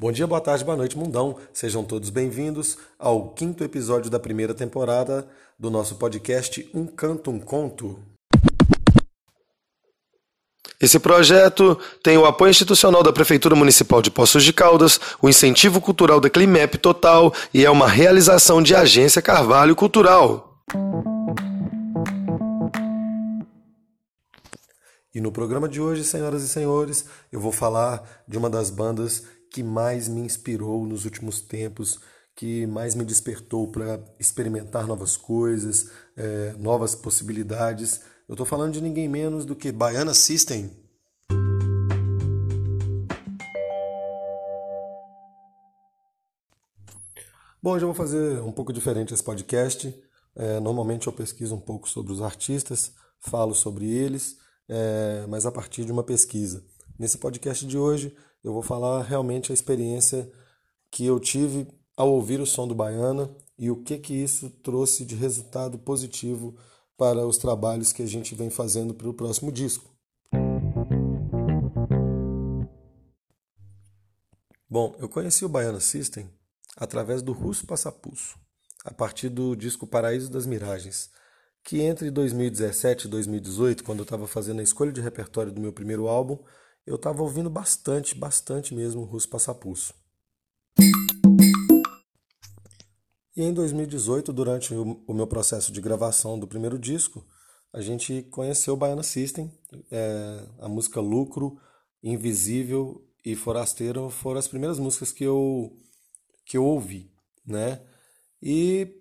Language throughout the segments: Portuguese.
Bom dia, boa tarde, boa noite, mundão. Sejam todos bem-vindos ao quinto episódio da primeira temporada do nosso podcast Um Canto, um Conto. Esse projeto tem o apoio institucional da Prefeitura Municipal de Poços de Caldas, o incentivo cultural da Climep Total e é uma realização de Agência Carvalho Cultural. E no programa de hoje, senhoras e senhores, eu vou falar de uma das bandas que mais me inspirou nos últimos tempos, que mais me despertou para experimentar novas coisas, é, novas possibilidades. Eu estou falando de ninguém menos do que Baiana System. Bom, hoje vou fazer um pouco diferente esse podcast. É, normalmente eu pesquiso um pouco sobre os artistas, falo sobre eles, é, mas a partir de uma pesquisa. Nesse podcast de hoje eu vou falar realmente a experiência que eu tive ao ouvir o som do Baiana e o que que isso trouxe de resultado positivo para os trabalhos que a gente vem fazendo para o próximo disco. Bom, eu conheci o Baiana System através do Russo Passapulso, a partir do disco Paraíso das Miragens, que entre 2017 e 2018, quando eu estava fazendo a escolha de repertório do meu primeiro álbum, eu estava ouvindo bastante, bastante mesmo Russo Passapulso. E em 2018, durante o meu processo de gravação do primeiro disco, a gente conheceu o Baiana System, é, a música Lucro, Invisível e Forasteiro foram as primeiras músicas que eu, que eu ouvi, né? E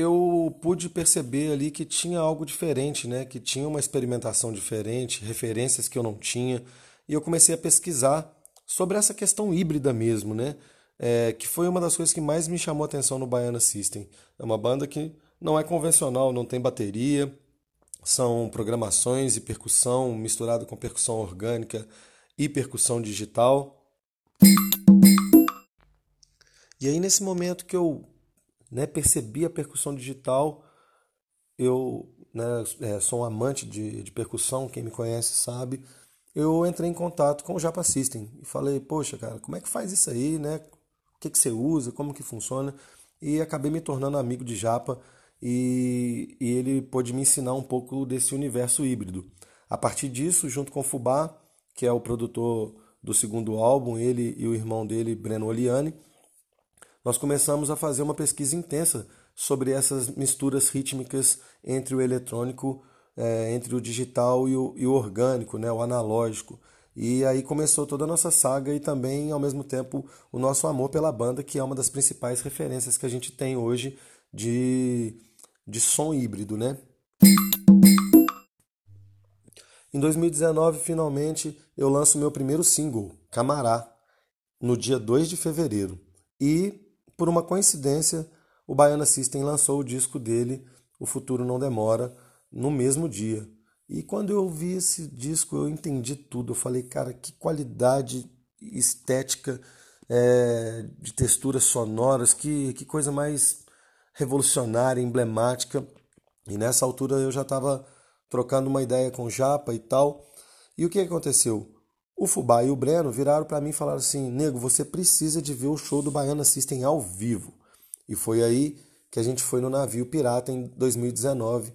eu pude perceber ali que tinha algo diferente, né? Que tinha uma experimentação diferente, referências que eu não tinha, e eu comecei a pesquisar sobre essa questão híbrida mesmo, né? É, que foi uma das coisas que mais me chamou a atenção no Baiana System. É uma banda que não é convencional, não tem bateria, são programações e percussão misturado com percussão orgânica e percussão digital. E aí nesse momento que eu né, percebi a percussão digital. Eu né, é, sou um amante de, de percussão, quem me conhece sabe. Eu entrei em contato com o Japa System e falei, poxa, cara, como é que faz isso aí, né? O que, que você usa, como que funciona? E acabei me tornando amigo de Japa e, e ele pôde me ensinar um pouco desse universo híbrido. A partir disso, junto com o Fubá, que é o produtor do segundo álbum, ele e o irmão dele, Breno Oliani, nós começamos a fazer uma pesquisa intensa sobre essas misturas rítmicas entre o eletrônico, é, entre o digital e o, e o orgânico, né, o analógico. E aí começou toda a nossa saga e também, ao mesmo tempo, o nosso amor pela banda, que é uma das principais referências que a gente tem hoje de, de som híbrido, né? Em 2019, finalmente, eu lanço meu primeiro single, Camará, no dia 2 de fevereiro. E por uma coincidência, o Baiana System lançou o disco dele, O Futuro Não Demora, no mesmo dia. E quando eu ouvi esse disco, eu entendi tudo. Eu falei, cara, que qualidade estética, é, de texturas sonoras, que, que coisa mais revolucionária, emblemática. E nessa altura eu já estava trocando uma ideia com Japa e tal. E o que aconteceu? O Fubá e o Breno viraram para mim e falaram assim: Nego, você precisa de ver o show do Baiana System ao vivo. E foi aí que a gente foi no navio Pirata em 2019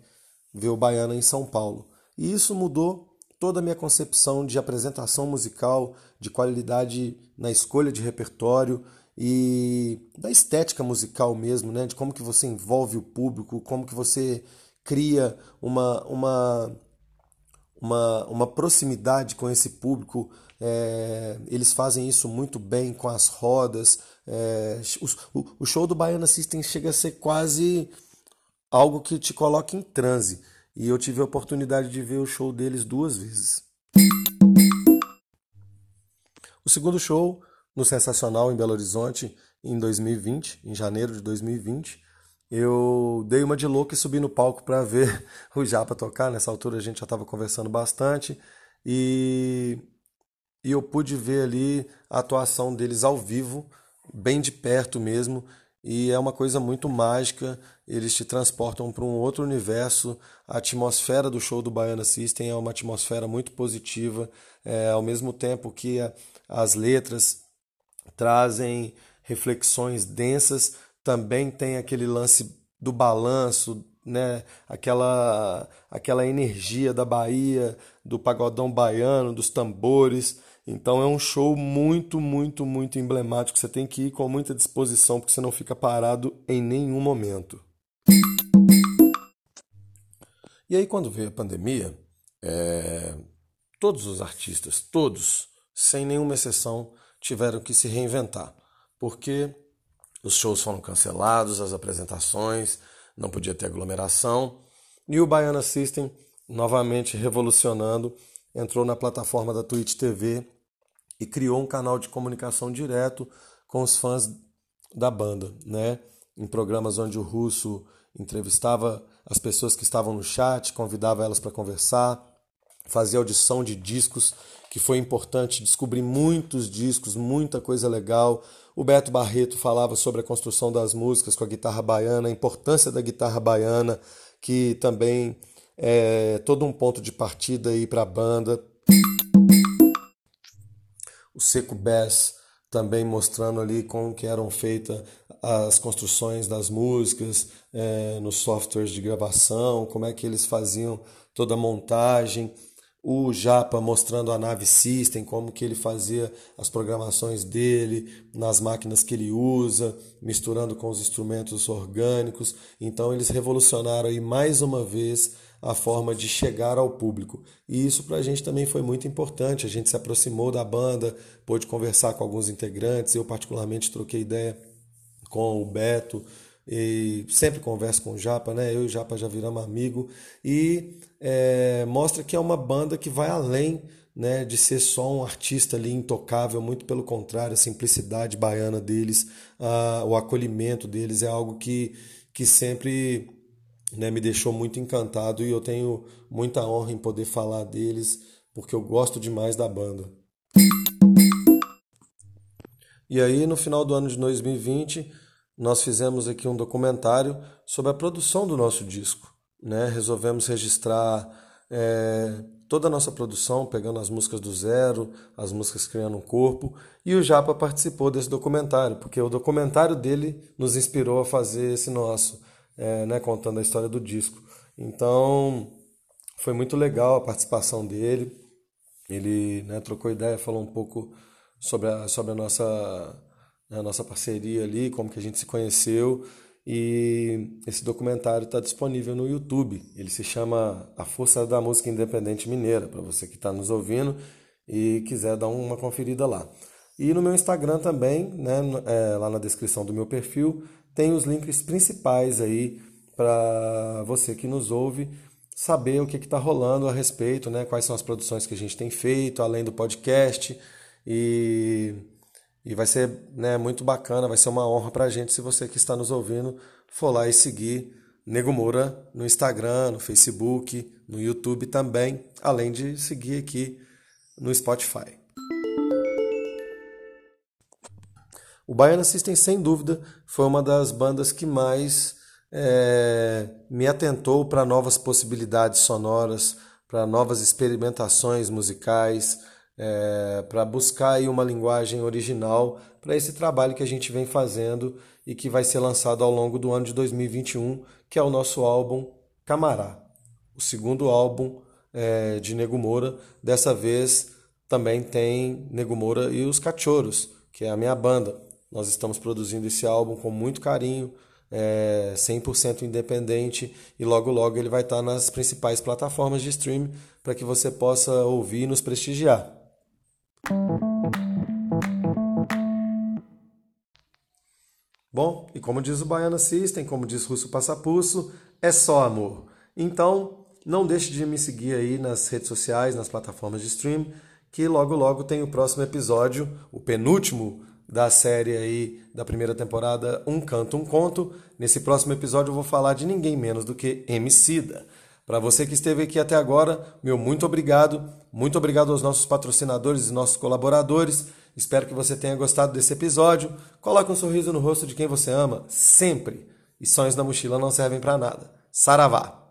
ver o Baiana em São Paulo. E isso mudou toda a minha concepção de apresentação musical, de qualidade na escolha de repertório e da estética musical mesmo, né? De como que você envolve o público, como que você cria uma, uma uma, uma proximidade com esse público. É, eles fazem isso muito bem com as rodas. É, o, o, show do Baiana System chega a ser quase algo que te coloca em transe. E eu tive a oportunidade de ver o show deles duas vezes. O segundo show, no Sensacional em Belo Horizonte, em 2020, em janeiro de 2020, eu dei uma de louco e subi no palco para ver o Japa tocar. Nessa altura a gente já estava conversando bastante e, e eu pude ver ali a atuação deles ao vivo, bem de perto mesmo. E é uma coisa muito mágica, eles te transportam para um outro universo. A atmosfera do show do Baiana System é uma atmosfera muito positiva, é, ao mesmo tempo que a, as letras trazem reflexões densas, também tem aquele lance do balanço, né? aquela, aquela energia da Bahia, do pagodão baiano, dos tambores. Então é um show muito, muito, muito emblemático. Você tem que ir com muita disposição, porque você não fica parado em nenhum momento. E aí, quando veio a pandemia, é... todos os artistas, todos, sem nenhuma exceção, tiveram que se reinventar, porque os shows foram cancelados, as apresentações, não podia ter aglomeração, e o Baiana System, novamente revolucionando, entrou na plataforma da Twitch TV e criou um canal de comunicação direto com os fãs da banda, né? Em programas onde o Russo entrevistava as pessoas que estavam no chat, convidava elas para conversar, fazia audição de discos, que foi importante descobrir muitos discos, muita coisa legal. O Beto Barreto falava sobre a construção das músicas com a guitarra baiana, a importância da guitarra baiana, que também é todo um ponto de partida aí para a banda. O Seco Bass também mostrando ali como que eram feitas as construções das músicas é, nos softwares de gravação, como é que eles faziam toda a montagem. O Japa mostrando a nave System, como que ele fazia as programações dele nas máquinas que ele usa, misturando com os instrumentos orgânicos. Então eles revolucionaram aí mais uma vez a forma de chegar ao público. E isso para a gente também foi muito importante. A gente se aproximou da banda, pôde conversar com alguns integrantes. Eu, particularmente, troquei ideia com o Beto e sempre converso com o Japa, né? Eu e o Japa já viramos amigo e é, mostra que é uma banda que vai além né, de ser só um artista ali intocável, muito pelo contrário, a simplicidade baiana deles, a, o acolhimento deles é algo que, que sempre né, me deixou muito encantado e eu tenho muita honra em poder falar deles, porque eu gosto demais da banda. E aí, no final do ano de 2020, nós fizemos aqui um documentário sobre a produção do nosso disco. Né? Resolvemos registrar é, toda a nossa produção, pegando as músicas do zero, as músicas criando um corpo, e o Japa participou desse documentário, porque o documentário dele nos inspirou a fazer esse nosso, é, né? contando a história do disco. Então, foi muito legal a participação dele. Ele né, trocou ideia, falou um pouco sobre a, sobre a nossa né, a nossa parceria ali, como que a gente se conheceu. E esse documentário está disponível no YouTube. Ele se chama A Força da Música Independente Mineira, para você que está nos ouvindo e quiser dar uma conferida lá. E no meu Instagram também, né, é, lá na descrição do meu perfil, tem os links principais aí para você que nos ouve saber o que está rolando a respeito, né, quais são as produções que a gente tem feito, além do podcast. E e vai ser né, muito bacana, vai ser uma honra para a gente se você que está nos ouvindo for lá e seguir Nego Moura no Instagram, no Facebook, no YouTube também, além de seguir aqui no Spotify. O Baiana System, sem dúvida, foi uma das bandas que mais é, me atentou para novas possibilidades sonoras, para novas experimentações musicais é, para buscar aí uma linguagem original para esse trabalho que a gente vem fazendo e que vai ser lançado ao longo do ano de 2021, que é o nosso álbum Camará, o segundo álbum é, de Nego Moura. Dessa vez também tem Nego Moura e os Cachorros, que é a minha banda. Nós estamos produzindo esse álbum com muito carinho, é, 100% independente e logo logo ele vai estar nas principais plataformas de streaming para que você possa ouvir e nos prestigiar. Bom, e como diz o Baiana System, como diz Russo Passapusso, é só amor. Então, não deixe de me seguir aí nas redes sociais, nas plataformas de stream, que logo logo tem o próximo episódio, o penúltimo da série aí da primeira temporada, Um Canto, Um Conto. Nesse próximo episódio eu vou falar de ninguém menos do que Emicida. Para você que esteve aqui até agora, meu muito obrigado. Muito obrigado aos nossos patrocinadores e nossos colaboradores. Espero que você tenha gostado desse episódio. Coloque um sorriso no rosto de quem você ama, sempre. E sonhos na mochila não servem para nada. Saravá!